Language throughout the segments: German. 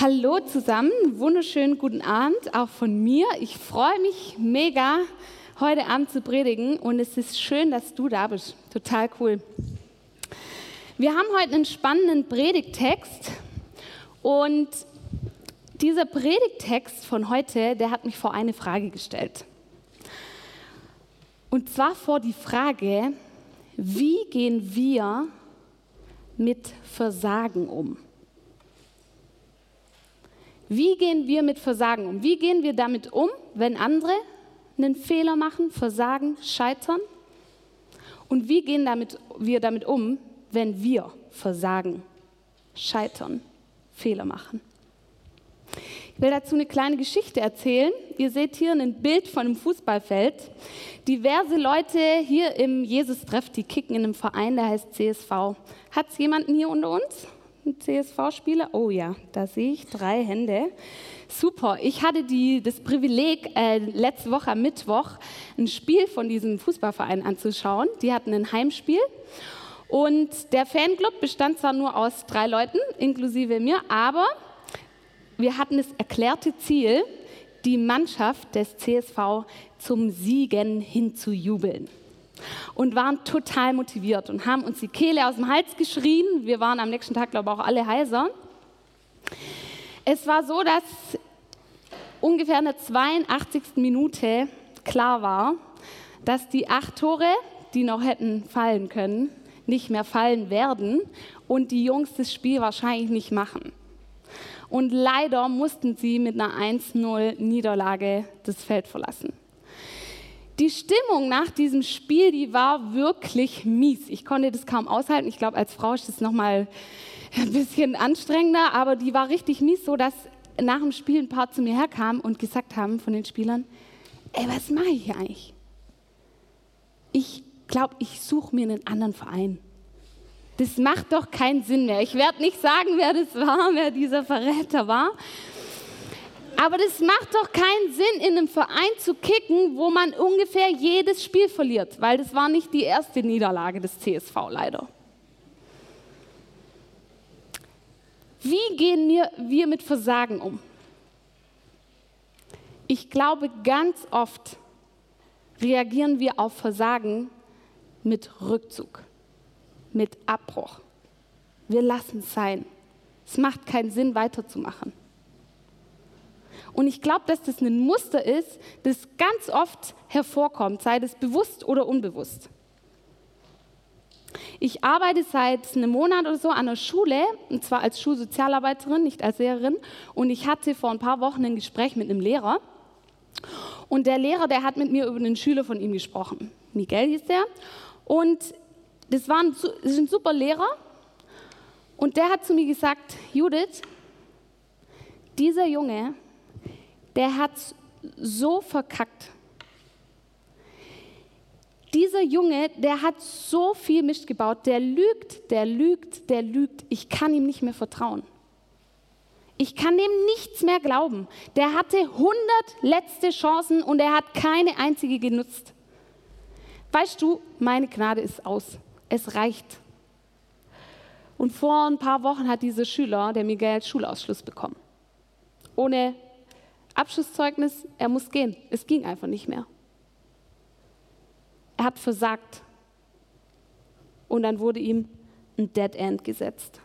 Hallo zusammen, wunderschönen guten Abend auch von mir. Ich freue mich mega, heute Abend zu predigen und es ist schön, dass du da bist. Total cool. Wir haben heute einen spannenden Predigtext und dieser Predigtext von heute, der hat mich vor eine Frage gestellt. Und zwar vor die Frage, wie gehen wir mit Versagen um? Wie gehen wir mit Versagen um? Wie gehen wir damit um, wenn andere einen Fehler machen, versagen, scheitern? Und wie gehen damit, wir damit um, wenn wir versagen, scheitern, Fehler machen? Ich will dazu eine kleine Geschichte erzählen. Ihr seht hier ein Bild von einem Fußballfeld. Diverse Leute hier im Jesus-Treff, die kicken in einem Verein, der heißt CSV. Hat es jemanden hier unter uns? CSV-Spieler? Oh ja, da sehe ich drei Hände. Super. Ich hatte die, das Privileg, äh, letzte Woche am Mittwoch ein Spiel von diesem Fußballverein anzuschauen. Die hatten ein Heimspiel. Und der Fanclub bestand zwar nur aus drei Leuten, inklusive mir, aber wir hatten das erklärte Ziel, die Mannschaft des CSV zum Siegen hinzujubeln und waren total motiviert und haben uns die Kehle aus dem Hals geschrien. Wir waren am nächsten Tag, glaube ich, auch alle heiser. Es war so, dass ungefähr in der 82. Minute klar war, dass die acht Tore, die noch hätten fallen können, nicht mehr fallen werden und die Jungs das Spiel wahrscheinlich nicht machen. Und leider mussten sie mit einer 1-0 Niederlage das Feld verlassen. Die Stimmung nach diesem Spiel, die war wirklich mies. Ich konnte das kaum aushalten. Ich glaube, als Frau ist das nochmal ein bisschen anstrengender, aber die war richtig mies, so dass nach dem Spiel ein paar zu mir herkamen und gesagt haben von den Spielern, ey, was mache ich hier eigentlich? Ich glaube, ich suche mir einen anderen Verein. Das macht doch keinen Sinn mehr. Ich werde nicht sagen, wer das war, wer dieser Verräter war. Aber das macht doch keinen Sinn, in einem Verein zu kicken, wo man ungefähr jedes Spiel verliert, weil das war nicht die erste Niederlage des CSV leider. Wie gehen wir, mit Versagen um? Ich glaube, ganz oft reagieren wir auf Versagen mit Rückzug, mit Abbruch. Wir lassen es sein. Es macht keinen Sinn, weiterzumachen. Und ich glaube, dass das ein Muster ist, das ganz oft hervorkommt, sei das bewusst oder unbewusst. Ich arbeite seit einem Monat oder so an der Schule, und zwar als Schulsozialarbeiterin, nicht als Lehrerin. Und ich hatte vor ein paar Wochen ein Gespräch mit einem Lehrer. Und der Lehrer, der hat mit mir über einen Schüler von ihm gesprochen. Miguel hieß der. Und das war ein, das ein super Lehrer. Und der hat zu mir gesagt, Judith, dieser Junge, der hat so verkackt. Dieser Junge, der hat so viel Mist gebaut, der lügt, der lügt, der lügt. Ich kann ihm nicht mehr vertrauen. Ich kann dem nichts mehr glauben. Der hatte 100 letzte Chancen und er hat keine einzige genutzt. Weißt du, meine Gnade ist aus. Es reicht. Und vor ein paar Wochen hat dieser Schüler, der Miguel, Schulausschluss bekommen. Ohne Abschlusszeugnis, er muss gehen. Es ging einfach nicht mehr. Er hat versagt. Und dann wurde ihm ein Dead End gesetzt.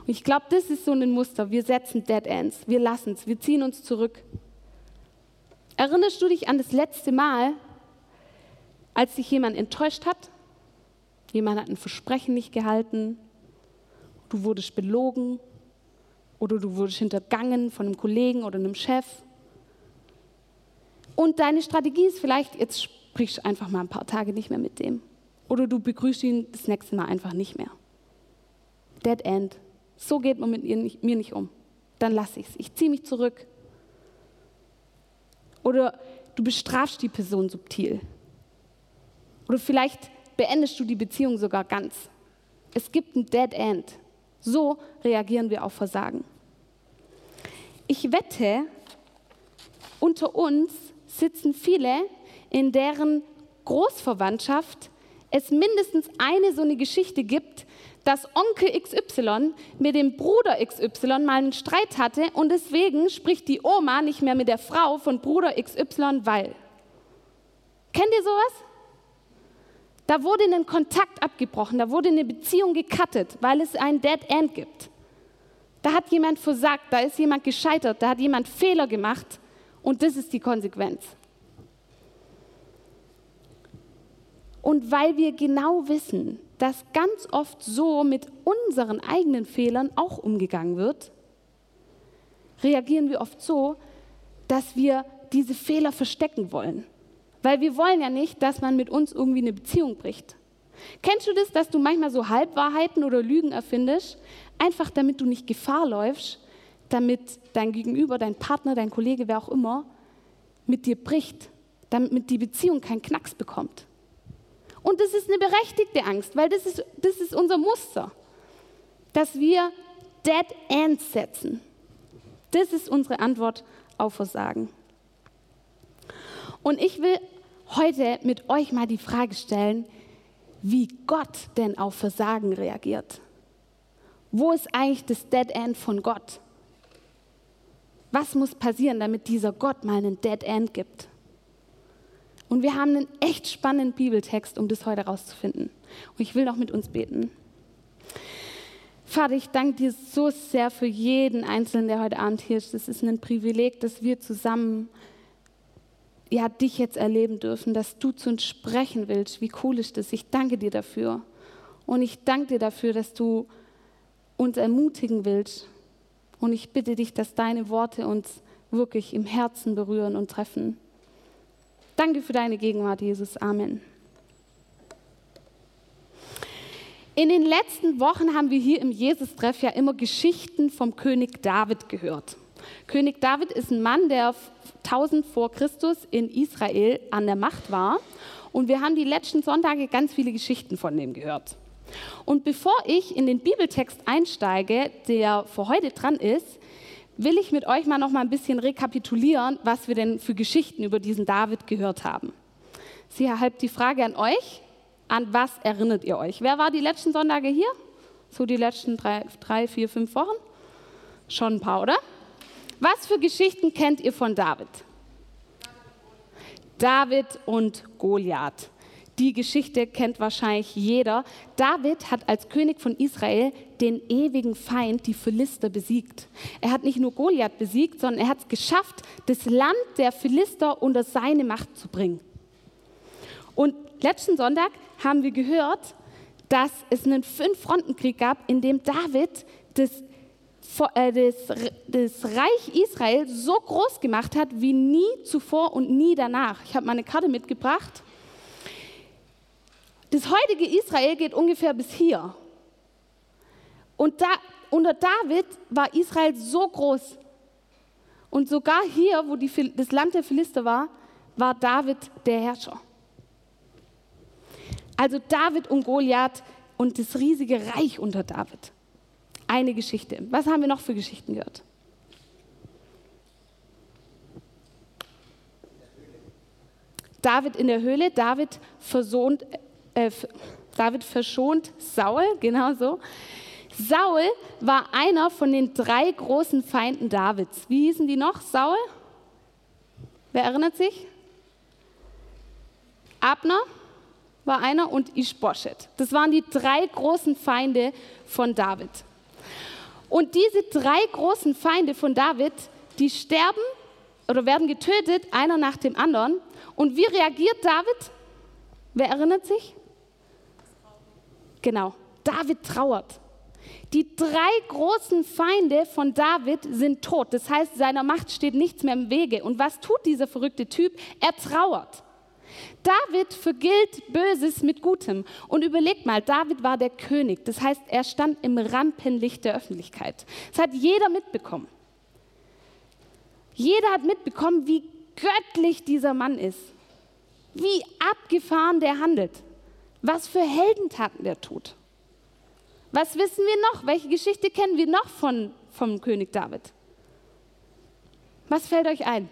Und ich glaube, das ist so ein Muster. Wir setzen Dead Ends. Wir lassen es. Wir ziehen uns zurück. Erinnerst du dich an das letzte Mal, als sich jemand enttäuscht hat? Jemand hat ein Versprechen nicht gehalten. Du wurdest belogen oder du wurdest hintergangen von einem Kollegen oder einem Chef. Und deine Strategie ist vielleicht, jetzt sprichst du einfach mal ein paar Tage nicht mehr mit dem. Oder du begrüßt ihn das nächste Mal einfach nicht mehr. Dead End. So geht man mit mir nicht um. Dann lasse ich es. Ich ziehe mich zurück. Oder du bestrafst die Person subtil. Oder vielleicht beendest du die Beziehung sogar ganz. Es gibt ein Dead End. So reagieren wir auf Versagen. Ich wette, unter uns sitzen viele, in deren Großverwandtschaft es mindestens eine so eine Geschichte gibt, dass Onkel XY mit dem Bruder XY mal einen Streit hatte und deswegen spricht die Oma nicht mehr mit der Frau von Bruder XY, weil. Kennt ihr sowas? Da wurde ein Kontakt abgebrochen, da wurde eine Beziehung gecuttet, weil es ein Dead End gibt. Da hat jemand versagt, da ist jemand gescheitert, da hat jemand Fehler gemacht und das ist die Konsequenz. Und weil wir genau wissen, dass ganz oft so mit unseren eigenen Fehlern auch umgegangen wird, reagieren wir oft so, dass wir diese Fehler verstecken wollen. Weil wir wollen ja nicht, dass man mit uns irgendwie eine Beziehung bricht. Kennst du das, dass du manchmal so Halbwahrheiten oder Lügen erfindest, einfach damit du nicht Gefahr läufst, damit dein Gegenüber, dein Partner, dein Kollege, wer auch immer, mit dir bricht, damit die Beziehung keinen Knacks bekommt? Und das ist eine berechtigte Angst, weil das ist, das ist unser Muster, dass wir Dead Ends setzen. Das ist unsere Antwort auf Versagen. Und ich will heute mit euch mal die Frage stellen, wie Gott denn auf Versagen reagiert. Wo ist eigentlich das Dead End von Gott? Was muss passieren, damit dieser Gott mal einen Dead End gibt? Und wir haben einen echt spannenden Bibeltext, um das heute rauszufinden. Und ich will noch mit uns beten. Vater, ich danke dir so sehr für jeden Einzelnen, der heute Abend hier ist. Es ist ein Privileg, dass wir zusammen ja, dich jetzt erleben dürfen, dass du zu uns sprechen willst. Wie cool ist das? Ich danke dir dafür. Und ich danke dir dafür, dass du uns ermutigen willst. Und ich bitte dich, dass deine Worte uns wirklich im Herzen berühren und treffen. Danke für deine Gegenwart, Jesus. Amen. In den letzten Wochen haben wir hier im Jesus-Treff ja immer Geschichten vom König David gehört. König David ist ein Mann, der 1000 vor Christus in Israel an der Macht war. Und wir haben die letzten Sonntage ganz viele Geschichten von dem gehört. Und bevor ich in den Bibeltext einsteige, der für heute dran ist, will ich mit euch mal noch mal ein bisschen rekapitulieren, was wir denn für Geschichten über diesen David gehört haben. Sie erhalb die Frage an euch, an was erinnert ihr euch? Wer war die letzten Sonntage hier? So die letzten drei, drei vier, fünf Wochen? Schon ein paar, oder? Was für Geschichten kennt ihr von David? David und Goliath. Die Geschichte kennt wahrscheinlich jeder. David hat als König von Israel den ewigen Feind, die Philister, besiegt. Er hat nicht nur Goliath besiegt, sondern er hat es geschafft, das Land der Philister unter seine Macht zu bringen. Und letzten Sonntag haben wir gehört, dass es einen Fünf-Fronten-Krieg gab, in dem David das, das Reich Israel so groß gemacht hat wie nie zuvor und nie danach. Ich habe meine Karte mitgebracht. Das heutige Israel geht ungefähr bis hier. Und da, unter David war Israel so groß. Und sogar hier, wo die, das Land der Philister war, war David der Herrscher. Also David und Goliath und das riesige Reich unter David. Eine Geschichte. Was haben wir noch für Geschichten gehört? David in der Höhle, David versont, äh, David verschont Saul, genau so. Saul war einer von den drei großen Feinden Davids. Wie hießen die noch? Saul? Wer erinnert sich? Abner war einer und Ishbosheth. Das waren die drei großen Feinde von David. Und diese drei großen Feinde von David, die sterben oder werden getötet, einer nach dem anderen. Und wie reagiert David? Wer erinnert sich? Genau, David trauert. Die drei großen Feinde von David sind tot. Das heißt, seiner Macht steht nichts mehr im Wege. Und was tut dieser verrückte Typ? Er trauert. David vergilt Böses mit Gutem. Und überlegt mal, David war der König. Das heißt, er stand im Rampenlicht der Öffentlichkeit. Das hat jeder mitbekommen. Jeder hat mitbekommen, wie göttlich dieser Mann ist. Wie abgefahren der handelt. Was für Heldentaten der tut. Was wissen wir noch? Welche Geschichte kennen wir noch von, vom König David? Was fällt euch ein?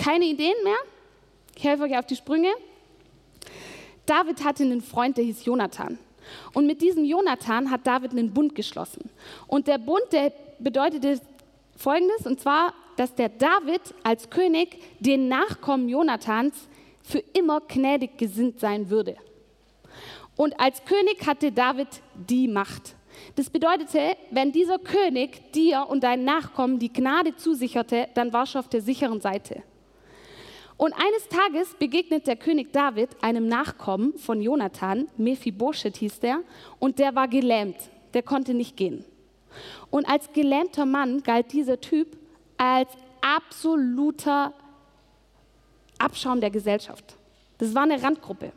Keine Ideen mehr? Ich helfe euch auf die Sprünge. David hatte einen Freund, der hieß Jonathan. Und mit diesem Jonathan hat David einen Bund geschlossen. Und der Bund, der bedeutete Folgendes, und zwar, dass der David als König den Nachkommen Jonathans für immer gnädig gesinnt sein würde. Und als König hatte David die Macht. Das bedeutete, wenn dieser König dir und deinen Nachkommen die Gnade zusicherte, dann warst du auf der sicheren Seite. Und eines Tages begegnet der König David einem Nachkommen von Jonathan, Mephibosheth hieß der, und der war gelähmt, der konnte nicht gehen. Und als gelähmter Mann galt dieser Typ als absoluter Abschaum der Gesellschaft. Das war eine Randgruppe.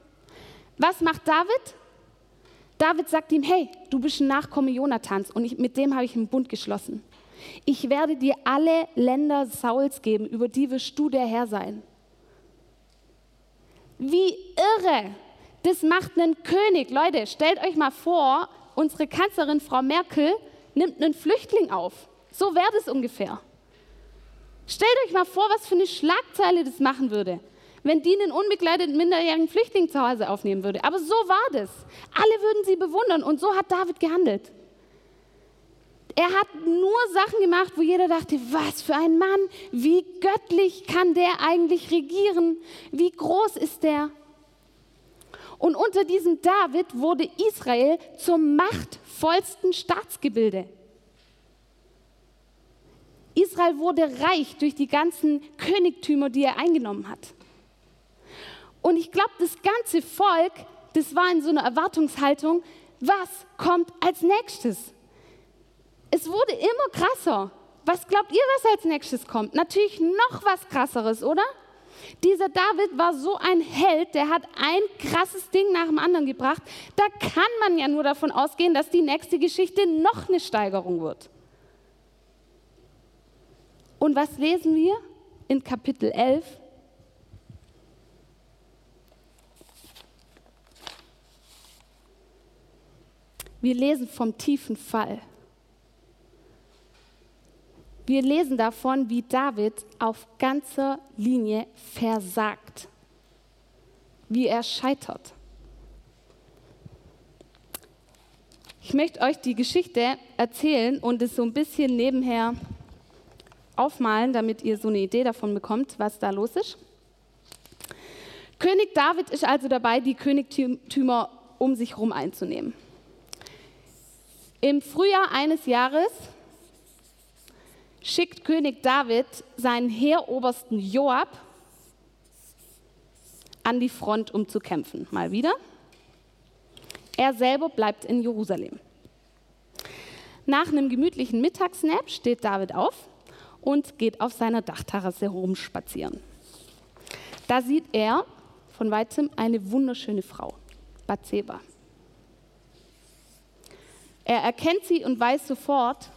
Was macht David? David sagt ihm, hey, du bist ein Nachkomme Jonathans und ich, mit dem habe ich einen Bund geschlossen. Ich werde dir alle Länder Sauls geben, über die wirst du der Herr sein. Wie irre! Das macht einen König. Leute, stellt euch mal vor, unsere Kanzlerin Frau Merkel nimmt einen Flüchtling auf. So wäre das ungefähr. Stellt euch mal vor, was für eine Schlagzeile das machen würde wenn die einen unbegleiteten minderjährigen Flüchtling zu Hause aufnehmen würde. Aber so war das. Alle würden sie bewundern und so hat David gehandelt. Er hat nur Sachen gemacht, wo jeder dachte, was für ein Mann, wie göttlich kann der eigentlich regieren, wie groß ist der. Und unter diesem David wurde Israel zum machtvollsten Staatsgebilde. Israel wurde reich durch die ganzen Königtümer, die er eingenommen hat. Und ich glaube, das ganze Volk, das war in so einer Erwartungshaltung, was kommt als nächstes? Es wurde immer krasser. Was glaubt ihr, was als nächstes kommt? Natürlich noch was krasseres, oder? Dieser David war so ein Held, der hat ein krasses Ding nach dem anderen gebracht. Da kann man ja nur davon ausgehen, dass die nächste Geschichte noch eine Steigerung wird. Und was lesen wir in Kapitel 11? Wir lesen vom tiefen Fall. Wir lesen davon, wie David auf ganzer Linie versagt, wie er scheitert. Ich möchte euch die Geschichte erzählen und es so ein bisschen nebenher aufmalen, damit ihr so eine Idee davon bekommt, was da los ist. König David ist also dabei, die Königtümer um sich herum einzunehmen. Im Frühjahr eines Jahres schickt König David seinen Heerobersten Joab an die Front, um zu kämpfen. Mal wieder. Er selber bleibt in Jerusalem. Nach einem gemütlichen Mittagsnap steht David auf und geht auf seiner Dachterrasse rumspazieren. Da sieht er von weitem eine wunderschöne Frau, Bathseba. Er erkennt sie und weiß sofort,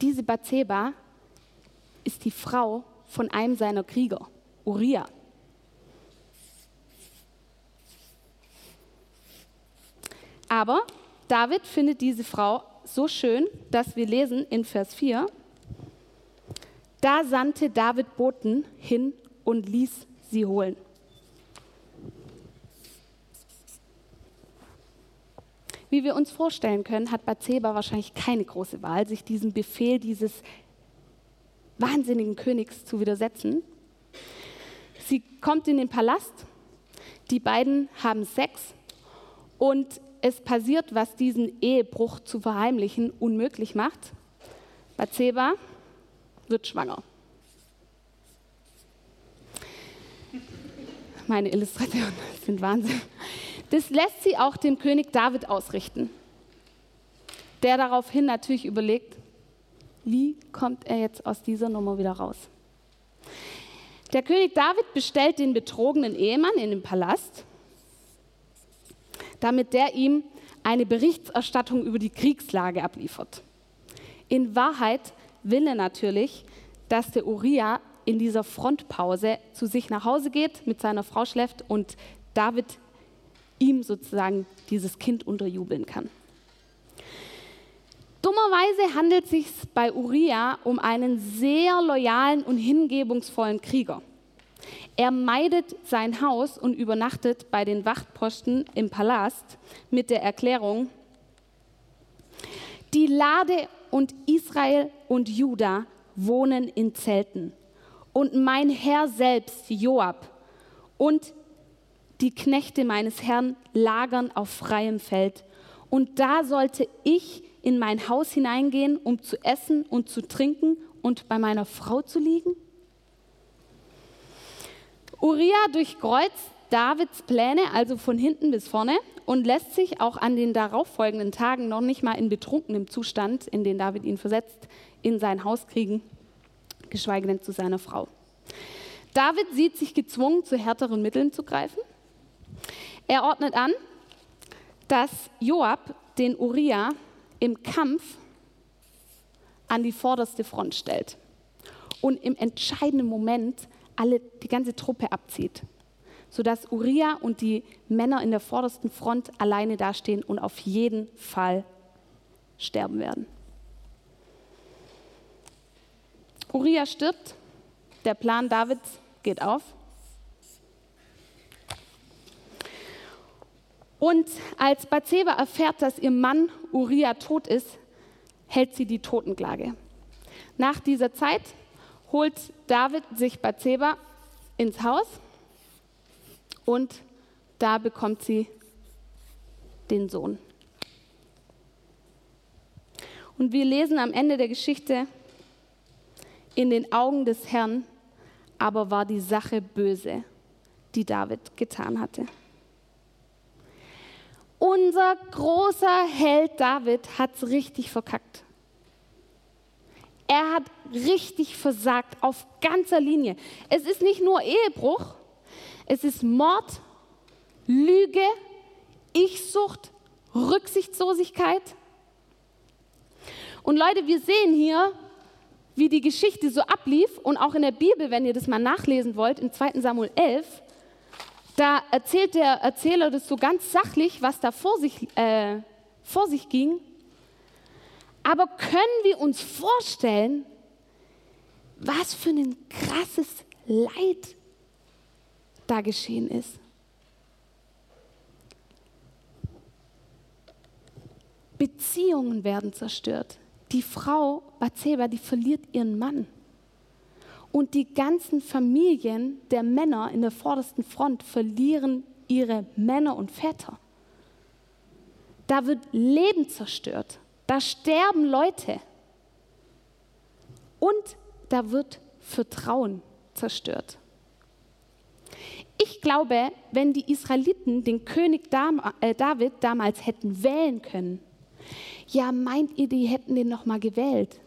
diese Bathseba ist die Frau von einem seiner Krieger, Uriah. Aber David findet diese Frau so schön, dass wir lesen in Vers 4, da sandte David Boten hin und ließ sie holen. Wie wir uns vorstellen können, hat Bathseba wahrscheinlich keine große Wahl, sich diesem Befehl dieses wahnsinnigen Königs zu widersetzen. Sie kommt in den Palast, die beiden haben Sex und es passiert, was diesen Ehebruch zu verheimlichen unmöglich macht. Bathseba wird schwanger. Meine Illustrationen sind Wahnsinn. Das lässt sie auch dem König David ausrichten, der daraufhin natürlich überlegt, wie kommt er jetzt aus dieser Nummer wieder raus? Der König David bestellt den betrogenen Ehemann in den Palast, damit der ihm eine Berichterstattung über die Kriegslage abliefert. In Wahrheit will er natürlich, dass der Uriah in dieser Frontpause zu sich nach Hause geht, mit seiner Frau schläft und David ihm sozusagen dieses Kind unterjubeln kann. Dummerweise handelt es sich bei Uriah um einen sehr loyalen und hingebungsvollen Krieger. Er meidet sein Haus und übernachtet bei den Wachtposten im Palast mit der Erklärung, die Lade und Israel und Juda wohnen in Zelten. Und mein Herr selbst, Joab, und die Knechte meines Herrn lagern auf freiem Feld. Und da sollte ich in mein Haus hineingehen, um zu essen und zu trinken und bei meiner Frau zu liegen? Uriah durchkreuzt Davids Pläne, also von hinten bis vorne, und lässt sich auch an den darauffolgenden Tagen noch nicht mal in betrunkenem Zustand, in den David ihn versetzt, in sein Haus kriegen, geschweige denn zu seiner Frau. David sieht sich gezwungen, zu härteren Mitteln zu greifen. Er ordnet an, dass Joab den Uriah im Kampf an die vorderste Front stellt und im entscheidenden Moment alle, die ganze Truppe abzieht, sodass Uriah und die Männer in der vordersten Front alleine dastehen und auf jeden Fall sterben werden. Uriah stirbt, der Plan Davids geht auf. Und als Bathseba erfährt, dass ihr Mann Uriah tot ist, hält sie die Totenklage. Nach dieser Zeit holt David sich Bathseba ins Haus und da bekommt sie den Sohn. Und wir lesen am Ende der Geschichte, in den Augen des Herrn aber war die Sache böse, die David getan hatte. Unser großer Held David hat es richtig verkackt. Er hat richtig versagt auf ganzer Linie. Es ist nicht nur Ehebruch, es ist Mord, Lüge, Ichsucht, Rücksichtslosigkeit. Und Leute, wir sehen hier, wie die Geschichte so ablief und auch in der Bibel, wenn ihr das mal nachlesen wollt, in 2 Samuel 11, da erzählt der Erzähler das so ganz sachlich, was da vor sich, äh, vor sich ging. Aber können wir uns vorstellen, was für ein krasses Leid da geschehen ist? Beziehungen werden zerstört. Die Frau Bathseba, die verliert ihren Mann. Und die ganzen Familien der Männer in der vordersten Front verlieren ihre Männer und Väter. Da wird Leben zerstört. Da sterben Leute. Und da wird Vertrauen zerstört. Ich glaube, wenn die Israeliten den König äh, David damals hätten wählen können, ja, meint ihr, die hätten den noch mal gewählt?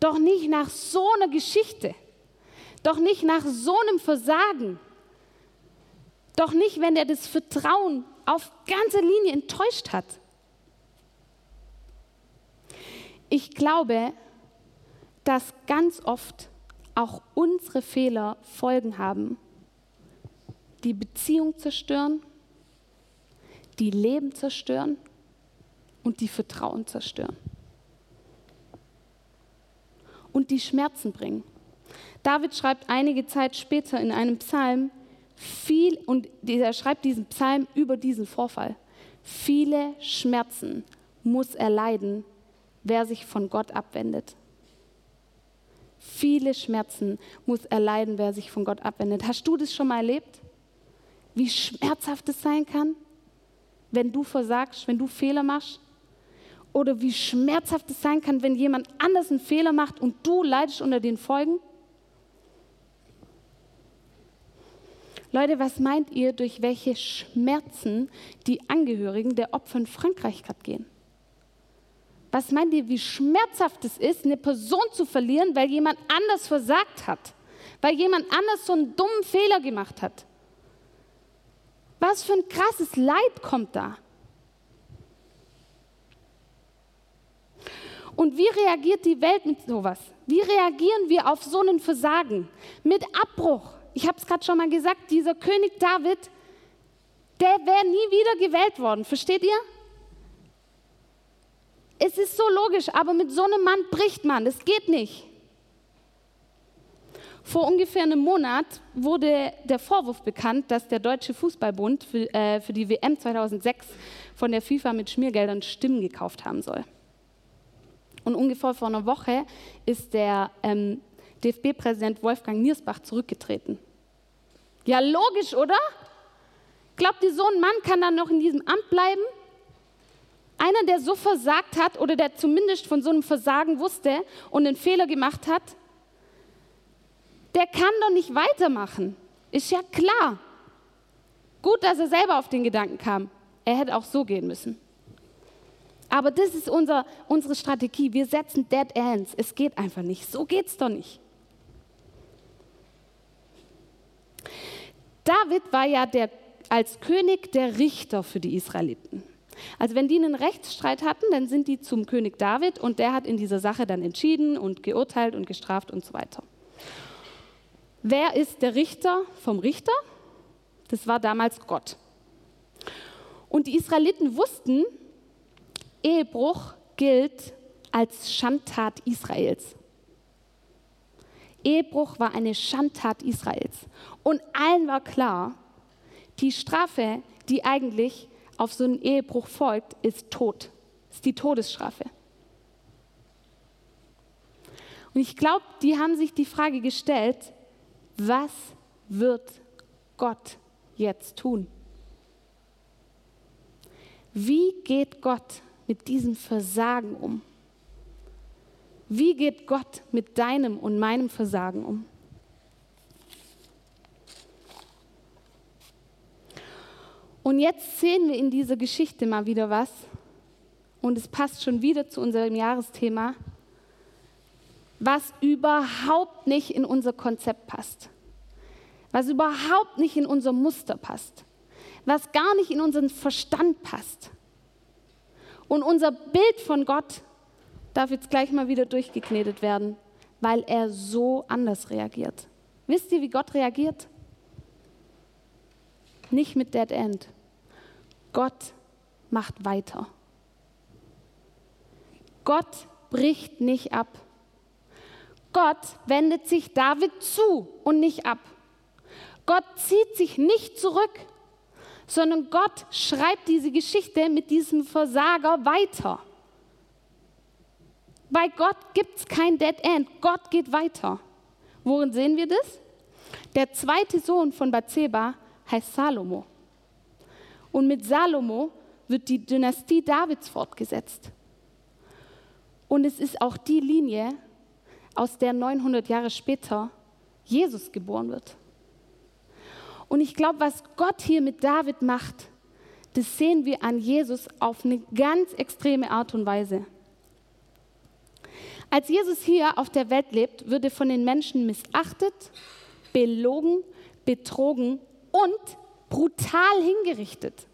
Doch nicht nach so einer Geschichte. Doch nicht nach so einem Versagen. Doch nicht, wenn er das Vertrauen auf ganzer Linie enttäuscht hat. Ich glaube, dass ganz oft auch unsere Fehler Folgen haben, die Beziehung zerstören, die Leben zerstören und die Vertrauen zerstören und die Schmerzen bringen. David schreibt einige Zeit später in einem Psalm viel, und er schreibt diesen Psalm über diesen Vorfall. Viele Schmerzen muss er leiden, wer sich von Gott abwendet. Viele Schmerzen muss er leiden, wer sich von Gott abwendet. Hast du das schon mal erlebt? Wie schmerzhaft es sein kann, wenn du versagst, wenn du Fehler machst? Oder wie schmerzhaft es sein kann, wenn jemand anders einen Fehler macht und du leidest unter den Folgen? Leute, was meint ihr, durch welche Schmerzen die Angehörigen der Opfer in Frankreich gerade gehen? Was meint ihr, wie schmerzhaft es ist, eine Person zu verlieren, weil jemand anders versagt hat? Weil jemand anders so einen dummen Fehler gemacht hat? Was für ein krasses Leid kommt da? Und wie reagiert die Welt mit sowas? Wie reagieren wir auf so einen Versagen? Mit Abbruch. Ich habe es gerade schon mal gesagt, dieser König David, der wäre nie wieder gewählt worden. Versteht ihr? Es ist so logisch, aber mit so einem Mann bricht man. Das geht nicht. Vor ungefähr einem Monat wurde der Vorwurf bekannt, dass der Deutsche Fußballbund für, äh, für die WM 2006 von der FIFA mit Schmiergeldern Stimmen gekauft haben soll. Und ungefähr vor einer Woche ist der ähm, DFB-Präsident Wolfgang Niersbach zurückgetreten. Ja, logisch, oder? Glaubt ihr, so ein Mann kann dann noch in diesem Amt bleiben? Einer, der so versagt hat oder der zumindest von so einem Versagen wusste und einen Fehler gemacht hat, der kann doch nicht weitermachen. Ist ja klar. Gut, dass er selber auf den Gedanken kam. Er hätte auch so gehen müssen. Aber das ist unser, unsere Strategie. Wir setzen Dead Ends. Es geht einfach nicht. So geht es doch nicht. David war ja der, als König der Richter für die Israeliten. Also wenn die einen Rechtsstreit hatten, dann sind die zum König David und der hat in dieser Sache dann entschieden und geurteilt und gestraft und so weiter. Wer ist der Richter vom Richter? Das war damals Gott. Und die Israeliten wussten, Ehebruch gilt als Schandtat Israels. Ehebruch war eine Schandtat Israels. Und allen war klar, die Strafe, die eigentlich auf so einen Ehebruch folgt, ist Tod. Ist die Todesstrafe. Und ich glaube, die haben sich die Frage gestellt, was wird Gott jetzt tun? Wie geht Gott mit diesem Versagen um? Wie geht Gott mit deinem und meinem Versagen um? Und jetzt sehen wir in dieser Geschichte mal wieder was. Und es passt schon wieder zu unserem Jahresthema, was überhaupt nicht in unser Konzept passt. Was überhaupt nicht in unser Muster passt. Was gar nicht in unseren Verstand passt. Und unser Bild von Gott darf jetzt gleich mal wieder durchgeknetet werden, weil er so anders reagiert. Wisst ihr, wie Gott reagiert? Nicht mit Dead End. Gott macht weiter. Gott bricht nicht ab. Gott wendet sich David zu und nicht ab. Gott zieht sich nicht zurück, sondern Gott schreibt diese Geschichte mit diesem Versager weiter. Bei Gott gibt es kein Dead End. Gott geht weiter. Worin sehen wir das? Der zweite Sohn von Bathseba heißt Salomo. Und mit Salomo wird die Dynastie Davids fortgesetzt. Und es ist auch die Linie, aus der 900 Jahre später Jesus geboren wird. Und ich glaube, was Gott hier mit David macht, das sehen wir an Jesus auf eine ganz extreme Art und Weise. Als Jesus hier auf der Welt lebt, wird er von den Menschen missachtet, belogen, betrogen und brutal hingerichtet.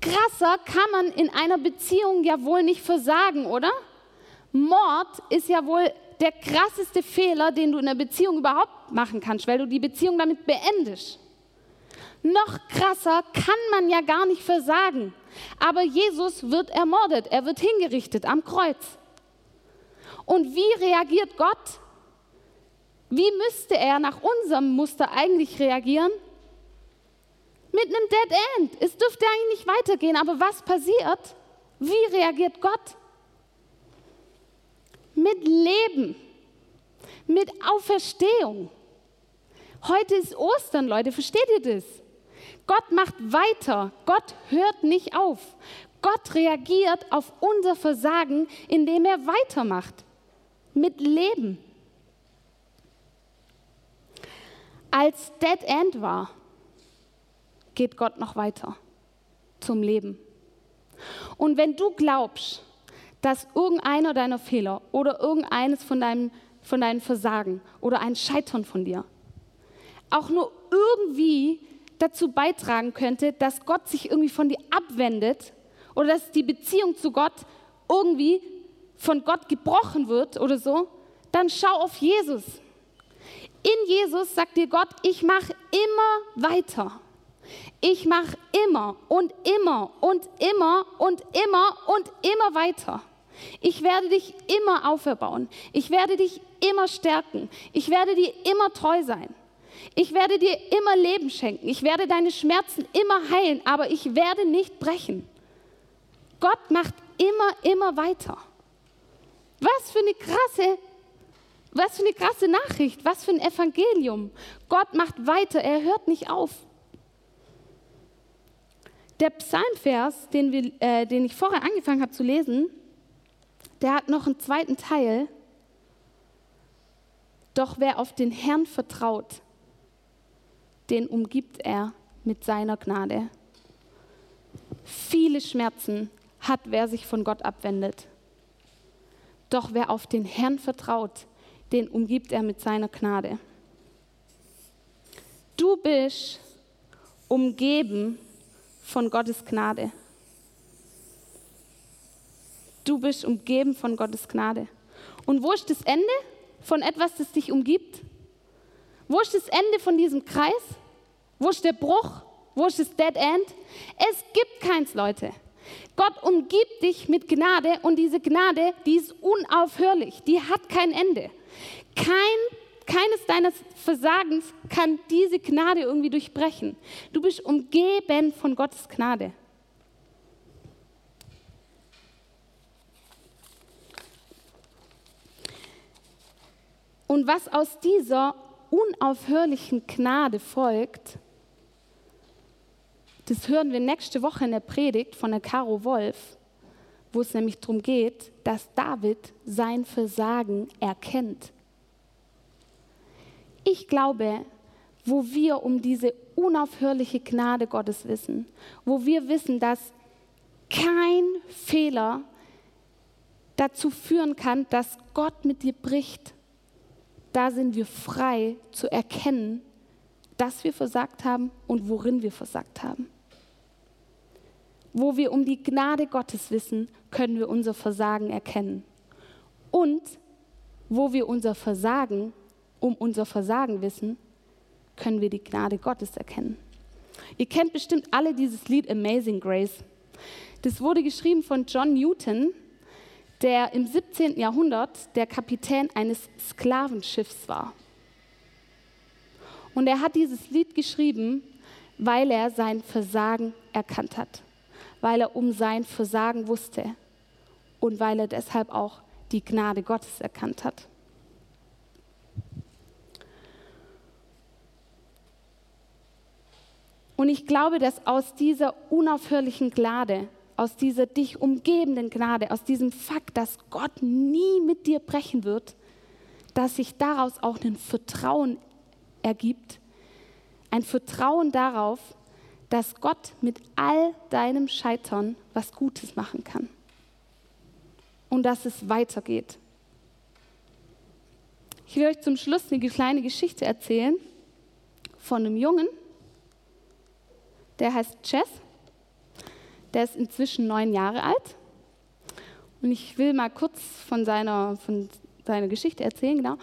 Krasser kann man in einer Beziehung ja wohl nicht versagen, oder? Mord ist ja wohl der krasseste Fehler, den du in einer Beziehung überhaupt machen kannst, weil du die Beziehung damit beendest. Noch krasser kann man ja gar nicht versagen. Aber Jesus wird ermordet, er wird hingerichtet am Kreuz. Und wie reagiert Gott? Wie müsste er nach unserem Muster eigentlich reagieren? Mit einem Dead End. Es dürfte eigentlich nicht weitergehen, aber was passiert? Wie reagiert Gott? Mit Leben, mit Auferstehung. Heute ist Ostern, Leute, versteht ihr das? Gott macht weiter, Gott hört nicht auf. Gott reagiert auf unser Versagen, indem er weitermacht, mit Leben. Als Dead End war, geht Gott noch weiter zum Leben. Und wenn du glaubst, dass irgendeiner deiner Fehler oder irgendeines von, deinem, von deinen Versagen oder ein Scheitern von dir auch nur irgendwie dazu beitragen könnte, dass Gott sich irgendwie von dir abwendet oder dass die Beziehung zu Gott irgendwie von Gott gebrochen wird oder so, dann schau auf Jesus. In Jesus sagt dir Gott, ich mache immer weiter. Ich mache immer und immer und immer und immer und immer weiter. Ich werde dich immer auferbauen. Ich werde dich immer stärken. Ich werde dir immer treu sein. Ich werde dir immer Leben schenken. Ich werde deine Schmerzen immer heilen, aber ich werde nicht brechen. Gott macht immer, immer weiter. Was für eine krasse, was für eine krasse Nachricht, was für ein Evangelium. Gott macht weiter, er hört nicht auf. Der Psalmvers, den, wir, äh, den ich vorher angefangen habe zu lesen, der hat noch einen zweiten Teil. Doch wer auf den Herrn vertraut, den umgibt er mit seiner Gnade. Viele Schmerzen hat, wer sich von Gott abwendet. Doch wer auf den Herrn vertraut, den umgibt er mit seiner Gnade. Du bist umgeben von Gottes Gnade. Du bist umgeben von Gottes Gnade. Und wo ist das Ende von etwas, das dich umgibt? Wo ist das Ende von diesem Kreis? Wo ist der Bruch? Wo ist das Dead End? Es gibt keins, Leute. Gott umgibt dich mit Gnade und diese Gnade, die ist unaufhörlich, die hat kein Ende. Kein, keines deines Versagens kann diese Gnade irgendwie durchbrechen. Du bist umgeben von Gottes Gnade. Und was aus dieser unaufhörlichen Gnade folgt, das hören wir nächste Woche in der Predigt von der Caro Wolf, wo es nämlich darum geht, dass David sein Versagen erkennt. Ich glaube, wo wir um diese unaufhörliche Gnade Gottes wissen, wo wir wissen, dass kein Fehler dazu führen kann, dass Gott mit dir bricht, da sind wir frei zu erkennen, dass wir versagt haben und worin wir versagt haben. Wo wir um die Gnade Gottes wissen, können wir unser Versagen erkennen. Und wo wir unser Versagen, um unser Versagen wissen, können wir die Gnade Gottes erkennen. Ihr kennt bestimmt alle dieses Lied Amazing Grace. Das wurde geschrieben von John Newton, der im 17. Jahrhundert der Kapitän eines Sklavenschiffs war. Und er hat dieses Lied geschrieben, weil er sein Versagen erkannt hat weil er um sein Versagen wusste und weil er deshalb auch die Gnade Gottes erkannt hat. Und ich glaube, dass aus dieser unaufhörlichen Gnade, aus dieser dich umgebenden Gnade, aus diesem Fakt, dass Gott nie mit dir brechen wird, dass sich daraus auch ein Vertrauen ergibt, ein Vertrauen darauf, dass Gott mit all deinem Scheitern was Gutes machen kann und dass es weitergeht. Ich will euch zum Schluss eine kleine Geschichte erzählen von einem Jungen, der heißt Chess. Der ist inzwischen neun Jahre alt. Und ich will mal kurz von seiner, von seiner Geschichte erzählen. Genau.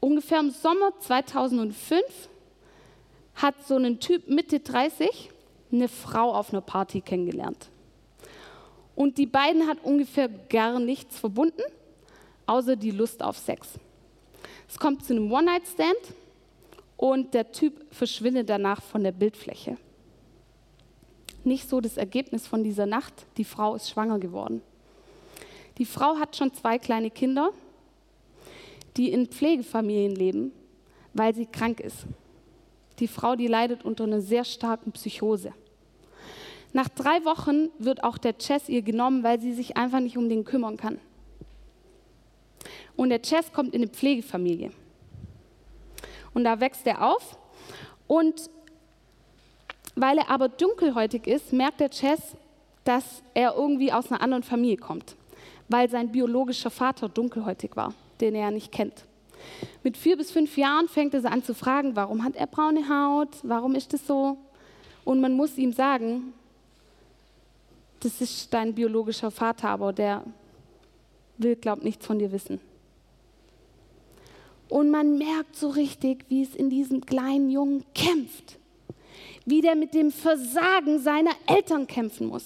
Ungefähr im Sommer 2005 hat so ein Typ Mitte 30 eine Frau auf einer Party kennengelernt. Und die beiden hat ungefähr gar nichts verbunden, außer die Lust auf Sex. Es kommt zu einem One-Night-Stand und der Typ verschwindet danach von der Bildfläche. Nicht so das Ergebnis von dieser Nacht, die Frau ist schwanger geworden. Die Frau hat schon zwei kleine Kinder, die in Pflegefamilien leben, weil sie krank ist. Die Frau, die leidet unter einer sehr starken Psychose. Nach drei Wochen wird auch der Chess ihr genommen, weil sie sich einfach nicht um den kümmern kann. Und der Chess kommt in eine Pflegefamilie. Und da wächst er auf. Und weil er aber dunkelhäutig ist, merkt der Chess, dass er irgendwie aus einer anderen Familie kommt, weil sein biologischer Vater dunkelhäutig war, den er nicht kennt. Mit vier bis fünf Jahren fängt er an zu fragen, warum hat er braune Haut, warum ist es so? Und man muss ihm sagen, das ist dein biologischer Vater, aber der will, glaubt, nichts von dir wissen. Und man merkt so richtig, wie es in diesem kleinen Jungen kämpft, wie der mit dem Versagen seiner Eltern kämpfen muss,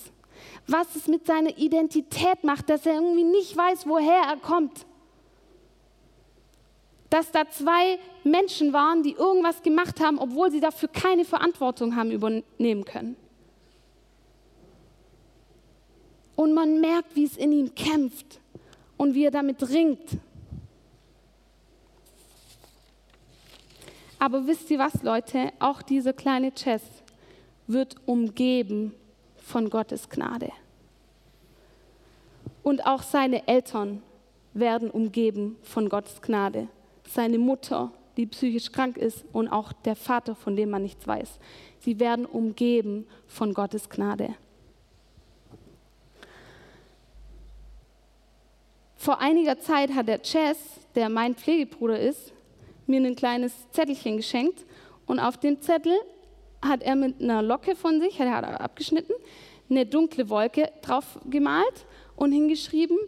was es mit seiner Identität macht, dass er irgendwie nicht weiß, woher er kommt. Dass da zwei Menschen waren, die irgendwas gemacht haben, obwohl sie dafür keine Verantwortung haben übernehmen können. Und man merkt, wie es in ihm kämpft und wie er damit ringt. Aber wisst ihr was, Leute? Auch dieser kleine Chess wird umgeben von Gottes Gnade. Und auch seine Eltern werden umgeben von Gottes Gnade. Seine Mutter, die psychisch krank ist, und auch der Vater, von dem man nichts weiß. Sie werden umgeben von Gottes Gnade. Vor einiger Zeit hat der Chess, der mein Pflegebruder ist, mir ein kleines Zettelchen geschenkt und auf dem Zettel hat er mit einer Locke von sich, hat er abgeschnitten, eine dunkle Wolke drauf gemalt und hingeschrieben,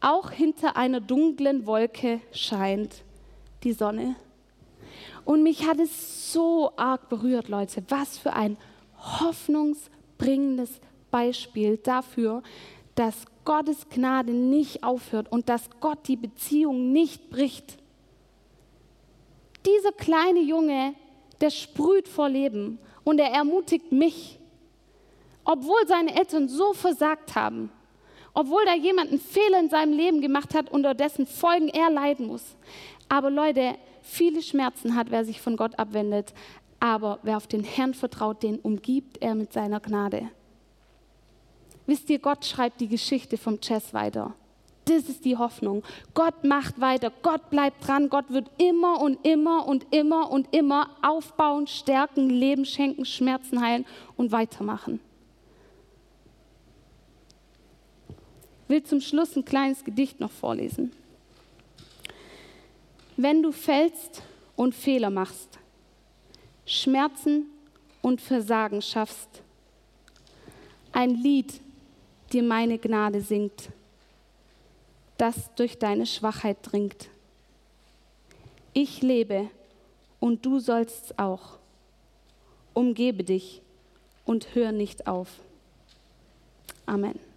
auch hinter einer dunklen Wolke scheint die Sonne. Und mich hat es so arg berührt, Leute. Was für ein hoffnungsbringendes Beispiel dafür, dass Gottes Gnade nicht aufhört und dass Gott die Beziehung nicht bricht. Dieser kleine Junge, der sprüht vor Leben und er ermutigt mich, obwohl seine Eltern so versagt haben, obwohl da jemand einen Fehler in seinem Leben gemacht hat, unter dessen Folgen er leiden muss. Aber Leute, viele Schmerzen hat, wer sich von Gott abwendet, aber wer auf den Herrn vertraut, den umgibt er mit seiner Gnade. Wisst ihr, Gott schreibt die Geschichte vom Chess weiter. Das ist die Hoffnung. Gott macht weiter, Gott bleibt dran, Gott wird immer und immer und immer und immer aufbauen, stärken, Leben schenken, Schmerzen heilen und weitermachen. Ich will zum Schluss ein kleines Gedicht noch vorlesen. Wenn du fällst und Fehler machst, Schmerzen und Versagen schaffst, ein Lied dir meine Gnade singt das durch deine Schwachheit dringt. Ich lebe und du sollst auch. Umgebe dich und hör nicht auf. Amen.